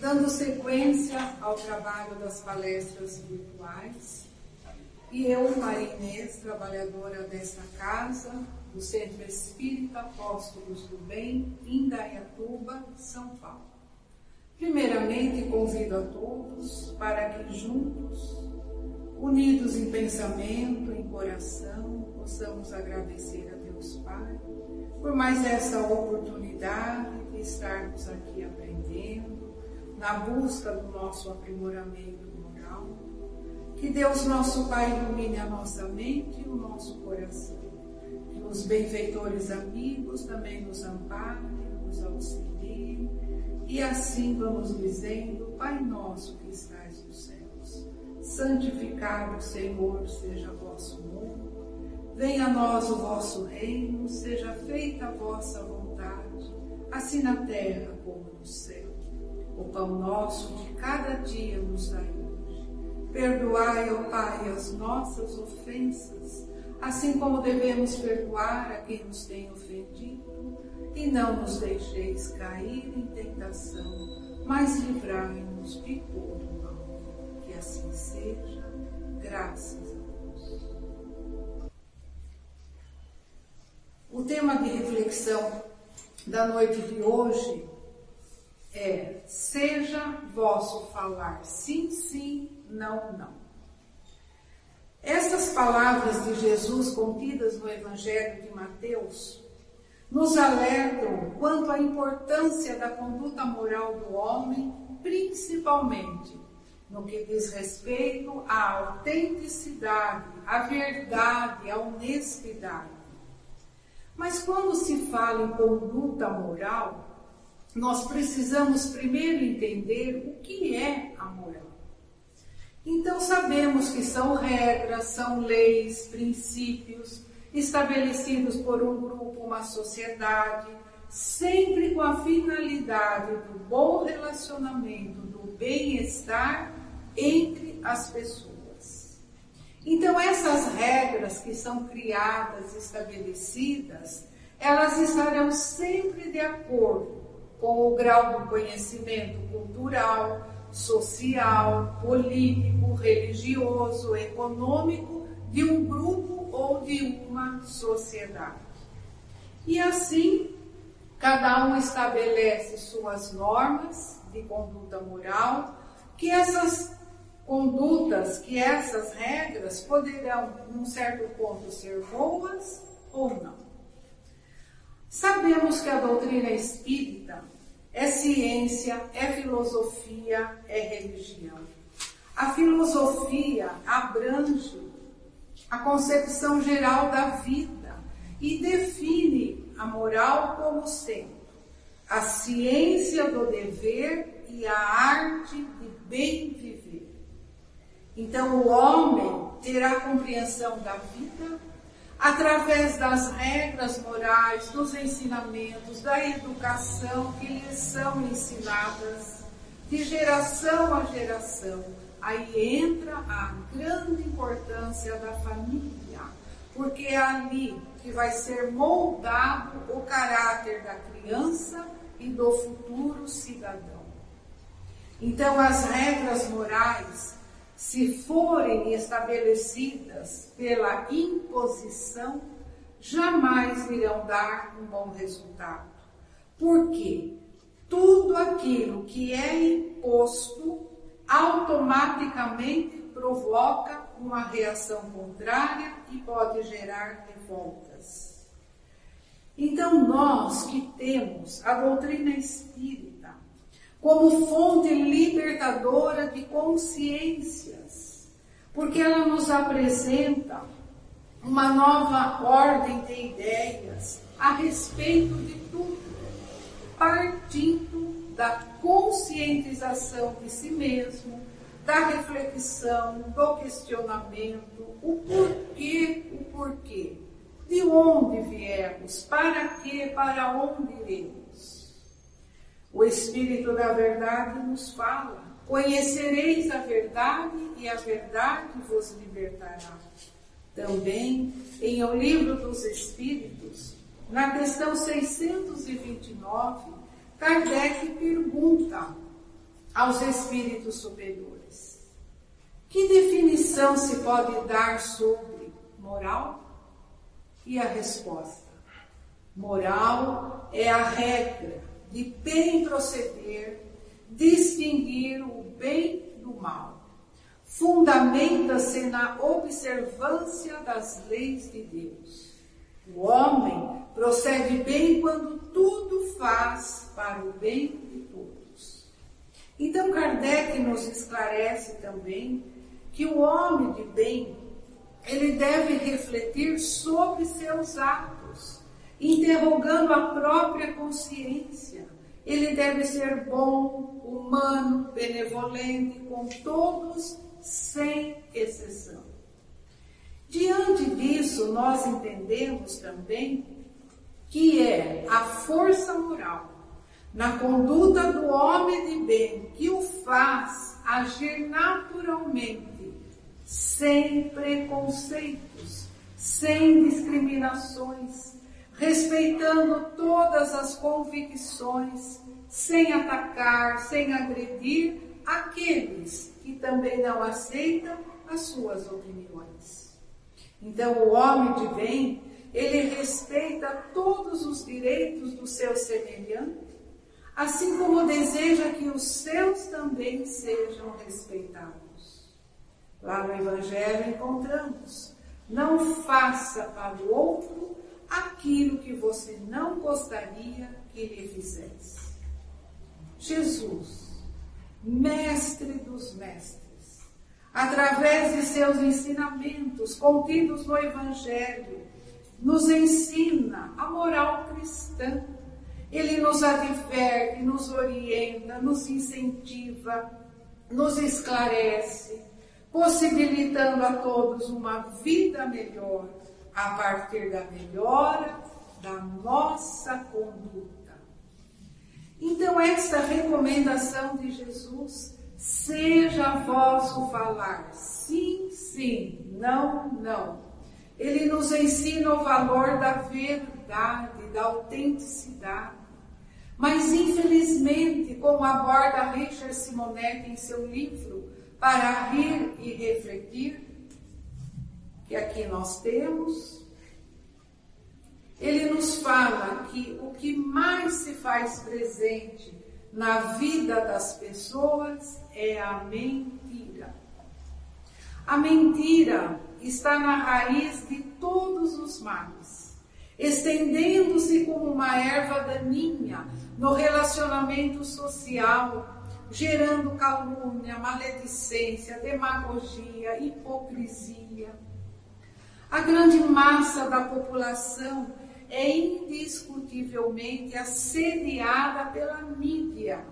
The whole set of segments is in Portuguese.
dando sequência ao trabalho das palestras virtuais. E eu, Maria Inês, trabalhadora desta casa, do Centro Espírita Apóstolos do Bem, Indaiatuba, São Paulo. Primeiramente, convido a todos para que juntos, unidos em pensamento, em coração, possamos agradecer a Deus Pai por mais essa oportunidade de estarmos aqui aprendendo, na busca do nosso aprimoramento moral. Que Deus, nosso Pai, ilumine a nossa mente e o nosso coração. Que os benfeitores amigos também nos amparem, nos auxiliem. E assim vamos dizendo, Pai nosso que estás nos céus, santificado, Senhor, seja vosso nome Venha a nós o vosso reino, seja feita a vossa vontade, assim na terra como no céu. O pão nosso de cada dia nos dai hoje. Perdoai, ó Pai, as nossas ofensas, assim como devemos perdoar a quem nos tem ofendido, e não nos deixeis cair em tentação, mas livrai-nos de todo mal. Que assim seja, graças a O tema de reflexão da noite de hoje é: seja vosso falar sim, sim, não, não. Essas palavras de Jesus contidas no Evangelho de Mateus nos alertam quanto à importância da conduta moral do homem, principalmente no que diz respeito à autenticidade, à verdade, à honestidade. Mas quando se fala em conduta moral, nós precisamos primeiro entender o que é a moral. Então sabemos que são regras, são leis, princípios estabelecidos por um grupo, uma sociedade, sempre com a finalidade do bom relacionamento, do bem-estar entre as pessoas. Então, essas regras que são criadas, estabelecidas, elas estarão sempre de acordo com o grau do conhecimento cultural, social, político, religioso, econômico de um grupo ou de uma sociedade. E assim, cada um estabelece suas normas de conduta moral, que essas condutas que essas regras poderão, num certo ponto, ser boas ou não. Sabemos que a doutrina espírita é ciência, é filosofia, é religião. A filosofia abrange a concepção geral da vida e define a moral como sendo a ciência do dever e a arte de bem viver. Então, o homem terá compreensão da vida através das regras morais, dos ensinamentos, da educação que lhes são ensinadas de geração a geração. Aí entra a grande importância da família, porque é ali que vai ser moldado o caráter da criança e do futuro cidadão. Então, as regras morais se forem estabelecidas pela imposição, jamais irão dar um bom resultado. Porque tudo aquilo que é imposto automaticamente provoca uma reação contrária e pode gerar revoltas. Então, nós que temos a doutrina espírita, como fonte libertadora de consciências, porque ela nos apresenta uma nova ordem de ideias a respeito de tudo, partindo da conscientização de si mesmo, da reflexão, do questionamento, o porquê, o porquê, de onde viemos, para quê, para onde iremos. O Espírito da Verdade nos fala: Conhecereis a verdade e a verdade vos libertará. Também em O Livro dos Espíritos, na questão 629, Kardec pergunta aos espíritos superiores. Que definição se pode dar sobre moral? E a resposta: moral é a regra de bem proceder, distinguir o bem do mal. Fundamenta-se na observância das leis de Deus. O homem procede bem quando tudo faz para o bem de todos. Então Kardec nos esclarece também que o homem de bem, ele deve refletir sobre seus atos, interrogando a própria consciência. Ele deve ser bom, humano, benevolente com todos, sem exceção. Diante disso, nós entendemos também que é a força moral na conduta do homem de bem que o faz agir naturalmente, sem preconceitos, sem discriminações, respeitando todas as convicções, sem atacar, sem agredir aqueles que também não aceitam as suas opiniões. Então, o homem de bem, ele respeita todos os direitos do seu semelhante, assim como deseja que os seus também sejam respeitados. Lá no Evangelho encontramos: não faça para o outro aquilo que você não gostaria que lhe fizesse. Jesus, Mestre dos Mestres, através de seus ensinamentos contidos no Evangelho, nos ensina a moral cristã. Ele nos adverte, nos orienta, nos incentiva, nos esclarece, possibilitando a todos uma vida melhor a partir da melhora da nossa conduta. Então, esta recomendação de Jesus Seja vosso falar sim, sim, não, não. Ele nos ensina o valor da verdade, da autenticidade. Mas, infelizmente, como aborda Richard Simonetti em seu livro Para Rir e Refletir, que aqui nós temos, ele nos fala que o que mais se faz presente na vida das pessoas é a mentira. A mentira está na raiz de todos os males, estendendo-se como uma erva daninha no relacionamento social, gerando calúnia, maledicência, demagogia, hipocrisia. A grande massa da população é indiscutivelmente assediada pela mídia,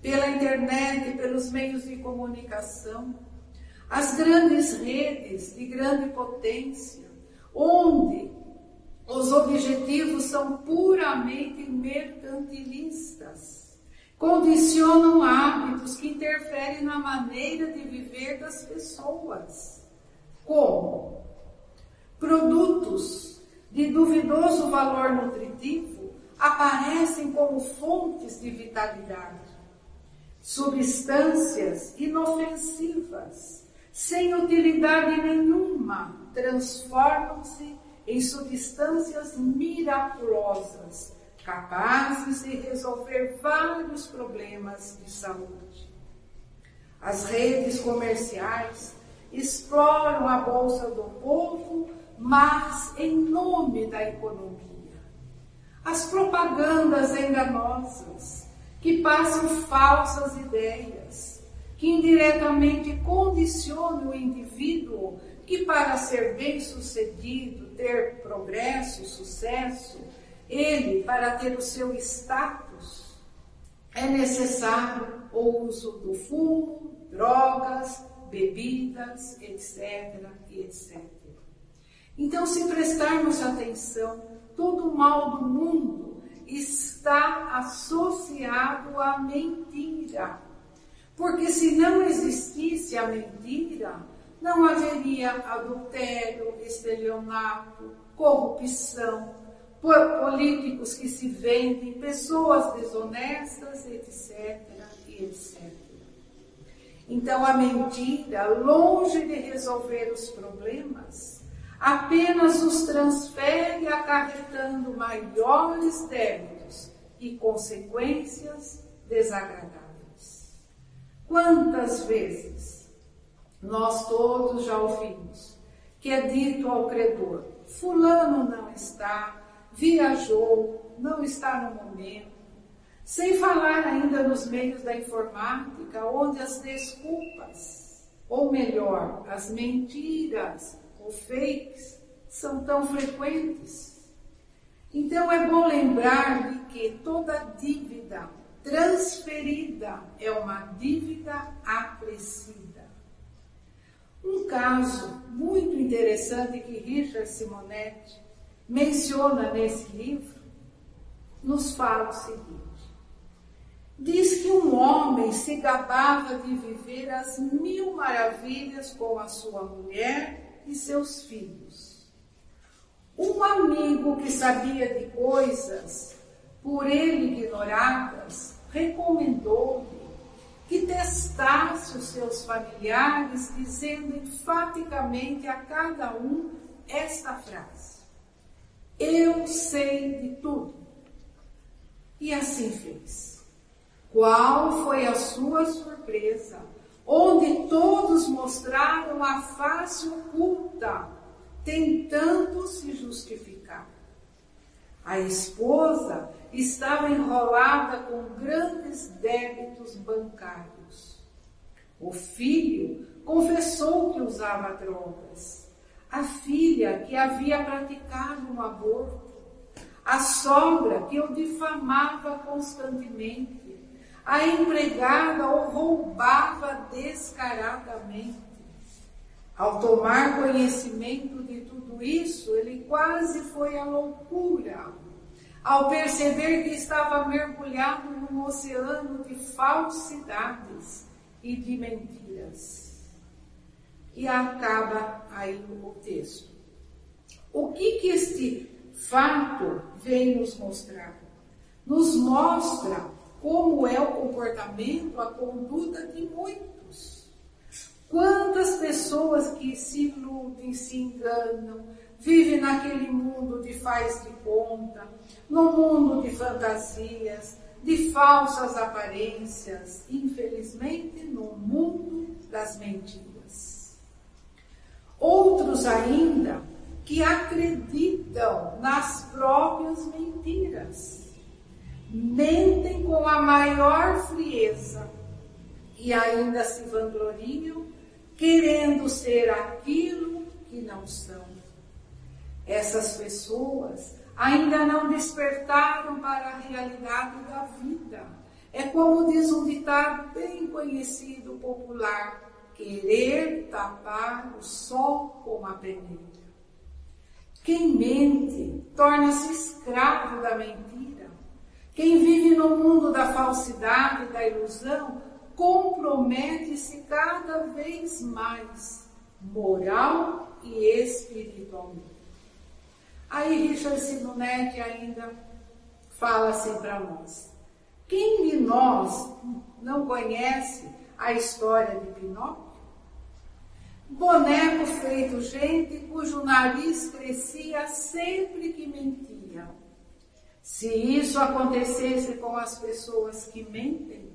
pela internet, pelos meios de comunicação, as grandes redes de grande potência, onde os objetivos são puramente mercantilistas, condicionam hábitos que interferem na maneira de viver das pessoas, como de duvidoso valor nutritivo aparecem como fontes de vitalidade. Substâncias inofensivas, sem utilidade nenhuma, transformam-se em substâncias miraculosas, capazes de resolver vários problemas de saúde. As redes comerciais exploram a bolsa do povo mas em nome da economia. As propagandas enganosas que passam falsas ideias, que indiretamente condicionam o indivíduo que para ser bem-sucedido, ter progresso, sucesso, ele, para ter o seu status, é necessário o uso do fumo, drogas, bebidas, etc, etc. Então, se prestarmos atenção, todo o mal do mundo está associado à mentira. Porque se não existisse a mentira, não haveria adultério, estelionato, corrupção, políticos que se vendem, pessoas desonestas, etc, etc. Então a mentira, longe de resolver os problemas, apenas os transfere acarretando maiores débitos e consequências desagradáveis. Quantas vezes nós todos já ouvimos que é dito ao credor: Fulano não está, viajou, não está no momento. Sem falar ainda nos meios da informática, onde as desculpas, ou melhor, as mentiras ou fakes, são tão frequentes. Então é bom lembrar de que toda dívida transferida é uma dívida acrescida. Um caso muito interessante que Richard Simonetti menciona nesse livro nos fala o seguinte: diz que um homem se gabava de viver as mil maravilhas com a sua mulher e seus filhos. Um amigo que sabia de coisas por ele ignoradas recomendou-lhe que testasse os seus familiares, dizendo enfaticamente a cada um esta frase: Eu sei de tudo. E assim fez. Qual foi a sua surpresa? Onde todos mostraram a face oculta, tentando se justificar. A esposa estava enrolada com grandes débitos bancários. O filho confessou que usava drogas. A filha que havia praticado um aborto. A sogra que o difamava constantemente. A empregada o roubava descaradamente. Ao tomar conhecimento de tudo isso, ele quase foi à loucura ao perceber que estava mergulhado num oceano de falsidades e de mentiras. E acaba aí o texto. O que, que este fato vem nos mostrar? Nos mostra como é o comportamento, a conduta de muitos. Quantas pessoas que se iludem, se enganam, vive naquele mundo de faz de conta, no mundo de fantasias, de falsas aparências, infelizmente no mundo das mentiras. Outros ainda que acreditam nas próprias mentiras, mentem com a maior frieza e ainda se vangloriam, querendo ser aquilo que não são. Essas pessoas ainda não despertaram para a realidade da vida. É como diz um ditado bem conhecido popular: querer tapar o sol com a peneira. Quem mente torna-se escravo da mentira. Quem vive no mundo da falsidade e da ilusão compromete-se cada vez mais, moral e espiritualmente. Aí Richard Simonetti ainda fala assim para nós. Quem de nós não conhece a história de Pinóquio? Boneco feito gente cujo nariz crescia sempre que mentia. Se isso acontecesse com as pessoas que mentem,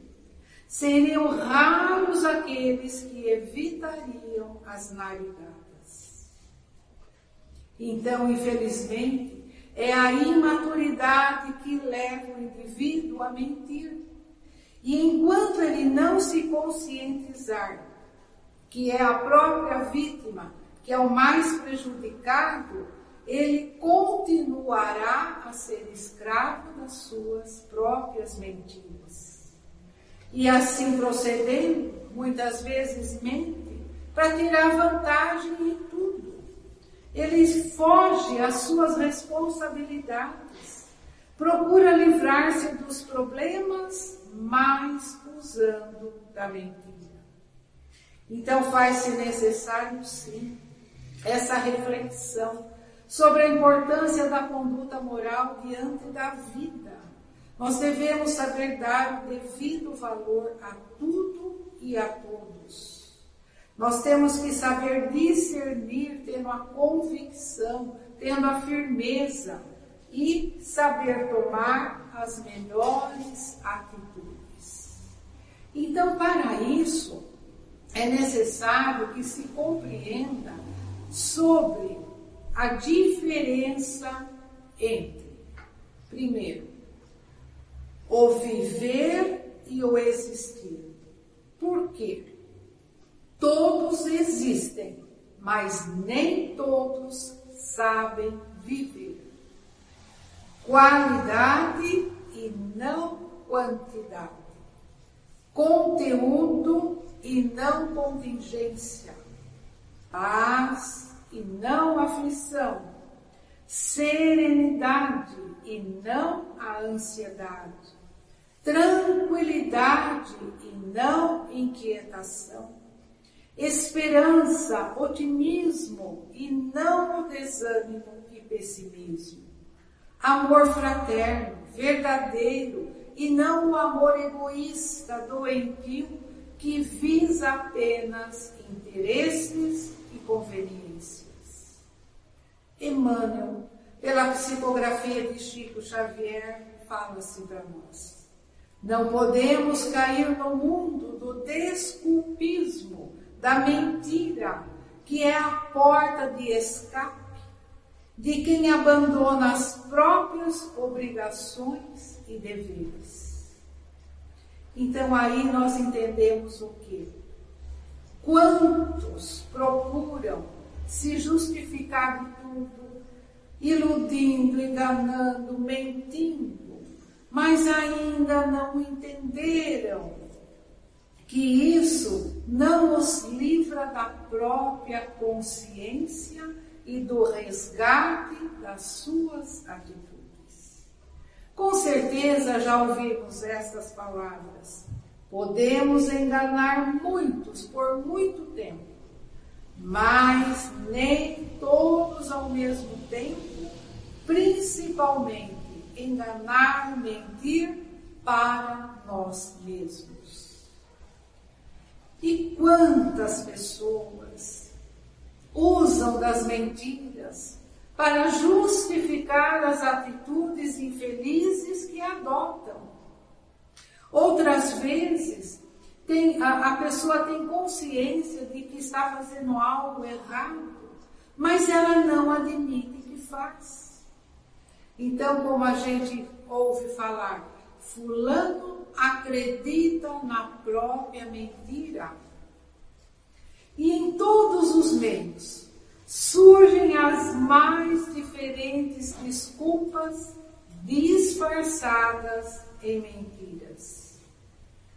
seriam raros aqueles que evitariam as narigadas. Então, infelizmente, é a imaturidade que leva o indivíduo a mentir. E enquanto ele não se conscientizar que é a própria vítima que é o mais prejudicado, ele continuará a ser escravo das suas próprias mentiras. E assim procedendo, muitas vezes mente para tirar vantagem em tudo ele foge às suas responsabilidades, procura livrar-se dos problemas, mas usando da mentira. Então faz-se necessário, sim, essa reflexão sobre a importância da conduta moral diante da vida. Nós devemos saber dar o devido valor a tudo e a todos. Nós temos que saber discernir, tendo a convicção, tendo a firmeza e saber tomar as melhores atitudes. Então, para isso, é necessário que se compreenda sobre a diferença entre, primeiro, o viver e o existir. Por quê? Todos existem, mas nem todos sabem viver. Qualidade e não quantidade. Conteúdo e não contingência. Paz e não aflição. Serenidade e não a ansiedade tranquilidade e não inquietação, esperança, otimismo e não o desânimo e pessimismo, amor fraterno, verdadeiro e não o amor egoísta, doentio, que visa apenas interesses e conveniências. Emmanuel, pela psicografia de Chico Xavier, fala-se para nós. Não podemos cair no mundo do desculpismo, da mentira, que é a porta de escape de quem abandona as próprias obrigações e deveres. Então aí nós entendemos o que? Quantos procuram se justificar de iludindo, enganando, mentindo, mas ainda não entenderam que isso não os livra da própria consciência e do resgate das suas atitudes. Com certeza já ouvimos estas palavras. Podemos enganar muitos por muito tempo, mas nem todos ao mesmo tempo, principalmente enganar, mentir para nós mesmos. E quantas pessoas usam das mentiras para justificar as atitudes infelizes que adotam. Outras vezes, tem, a, a pessoa tem consciência de que está fazendo algo errado, mas ela não admite que faz. Então, como a gente ouve falar, Fulano acredita na própria mentira. E em todos os meios surgem as mais diferentes desculpas disfarçadas em mentiras.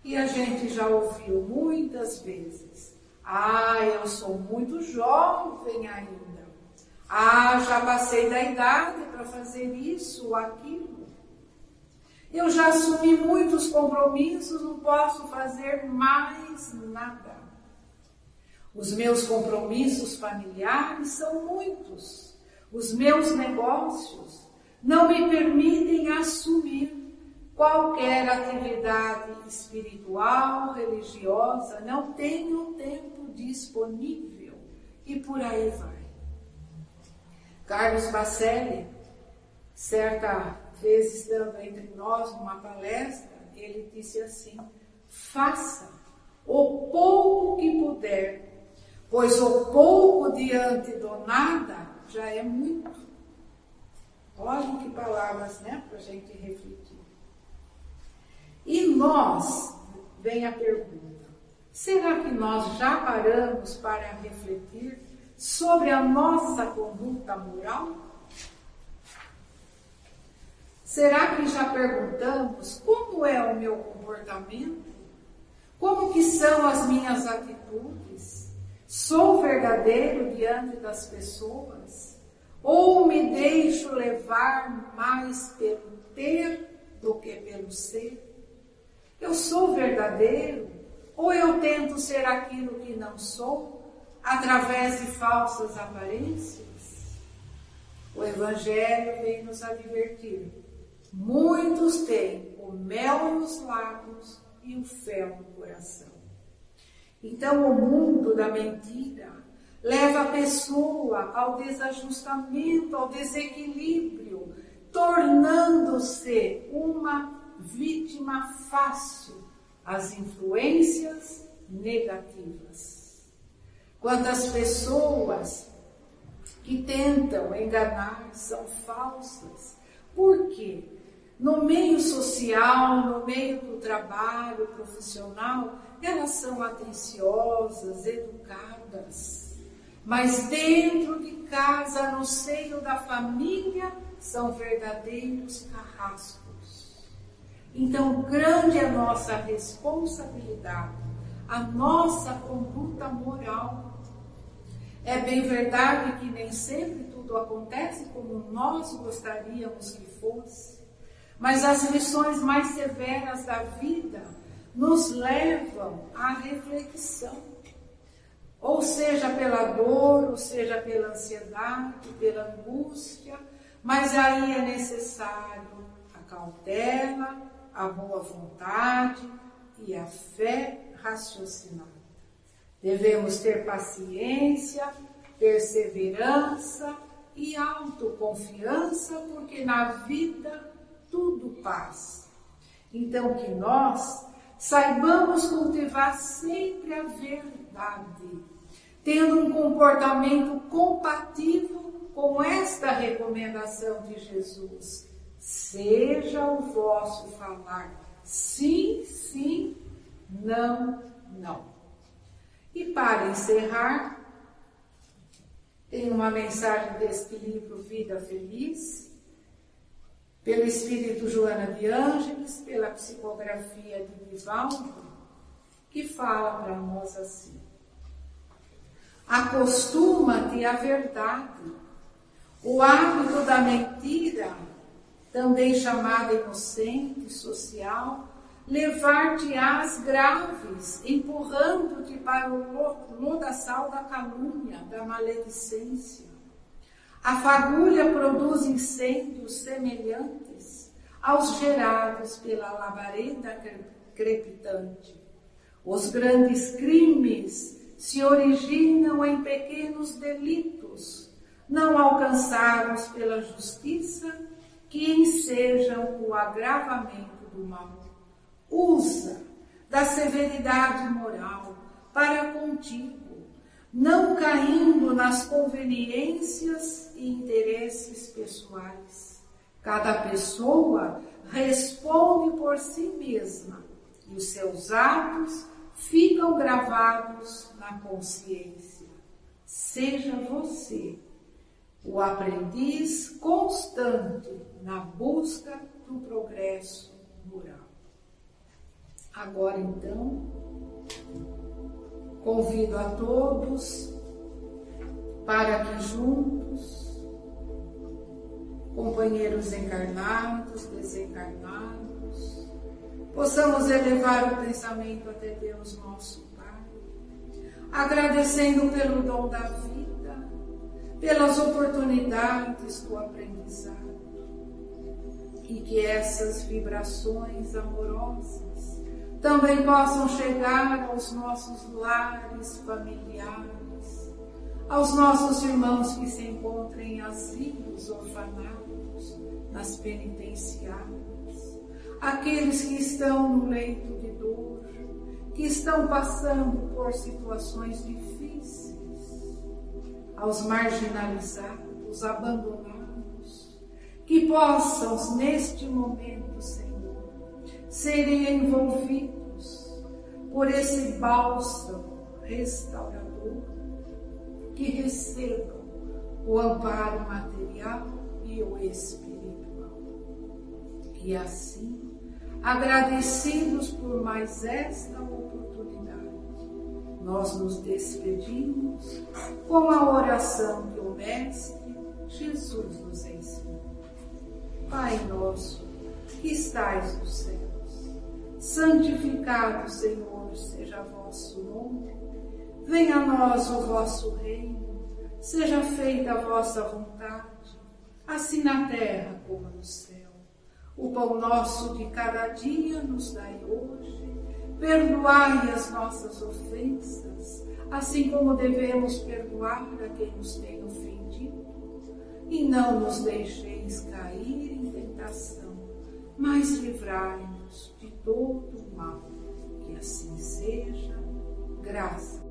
E a gente já ouviu muitas vezes: ah, eu sou muito jovem ainda. Ah, já passei da idade para fazer isso ou aquilo. Eu já assumi muitos compromissos, não posso fazer mais nada. Os meus compromissos familiares são muitos. Os meus negócios não me permitem assumir qualquer atividade espiritual, religiosa, não tenho tempo disponível e por aí vai. Carlos Bacelli, certa vez estando entre nós numa palestra, ele disse assim: faça o pouco que puder, pois o pouco diante do nada já é muito. Olhem que palavras, né, para a gente refletir. E nós, vem a pergunta: será que nós já paramos para refletir sobre a nossa conduta moral? Será que já perguntamos como é o meu comportamento? Como que são as minhas atitudes? Sou verdadeiro diante das pessoas? Ou me deixo levar mais pelo ter do que pelo ser? Eu sou verdadeiro? Ou eu tento ser aquilo que não sou? através de falsas aparências? O Evangelho vem nos advertir. Muitos têm o mel nos lábios e o fel no coração. Então, o mundo da mentira leva a pessoa ao desajustamento, ao desequilíbrio, tornando-se uma vítima fácil às influências negativas. Quantas pessoas que tentam enganar são falsas. Por quê? No meio social, no meio do trabalho profissional, elas são atenciosas, educadas. Mas dentro de casa, no seio da família, são verdadeiros carrascos. Então, grande é a nossa responsabilidade, a nossa conduta moral. É bem verdade que nem sempre tudo acontece como nós gostaríamos que fosse, mas as lições mais severas da vida nos levam à reflexão. Ou seja pela dor, ou seja pela ansiedade, pela angústia, mas aí é necessário a cautela, a boa vontade e a fé raciocinada. Devemos ter paciência, perseverança e autoconfiança, porque na vida tudo passa. Então, que nós saibamos cultivar sempre a verdade, tendo um comportamento compatível com esta recomendação de Jesus. Seja o vosso falar sim, sim, não, não. E para encerrar, tem uma mensagem deste livro Vida Feliz, pelo Espírito Joana de Ângeles, pela psicografia de Divaldo, que fala para nós assim: Acostuma-te à verdade. O hábito da mentira, também chamada inocente, social, levar-te às graves, empurrando-te para o lodaçal da calúnia, da maledicência a fagulha produz incêndios semelhantes aos gerados pela labareda crepitante. Os grandes crimes se originam em pequenos delitos, não alcançados pela justiça, que ensejam o agravamento do mal. Usa da severidade moral para contigo não caindo nas conveniências e interesses pessoais. Cada pessoa responde por si mesma e os seus atos ficam gravados na consciência. Seja você o aprendiz constante na busca do progresso moral. Agora então, Convido a todos para que juntos, companheiros encarnados, desencarnados, possamos elevar o pensamento até Deus nosso Pai, agradecendo pelo dom da vida, pelas oportunidades do aprendizado, e que essas vibrações amorosas também possam chegar aos nossos lares familiares, aos nossos irmãos que se encontram em asilos, orfanatos, nas penitenciárias, aqueles que estão no leito de dor, que estão passando por situações difíceis, aos marginalizados, abandonados, que possam, neste momento, Senhor, serem envolvidos por esse bálsamo restaurador, que recebam o amparo material e o espiritual. E assim, agradecidos por mais esta oportunidade, nós nos despedimos com a oração que o Mestre Jesus nos ensinou. Pai nosso, que estais no céu santificado, Senhor, seja vosso nome. Venha a nós o vosso reino, seja feita a vossa vontade, assim na terra como no céu. O pão nosso de cada dia nos dai hoje. Perdoai as nossas ofensas, assim como devemos perdoar a quem nos tem ofendido. E não nos deixeis cair em tentação, mas livrai-nos de todo o mal. Que assim seja. Graça.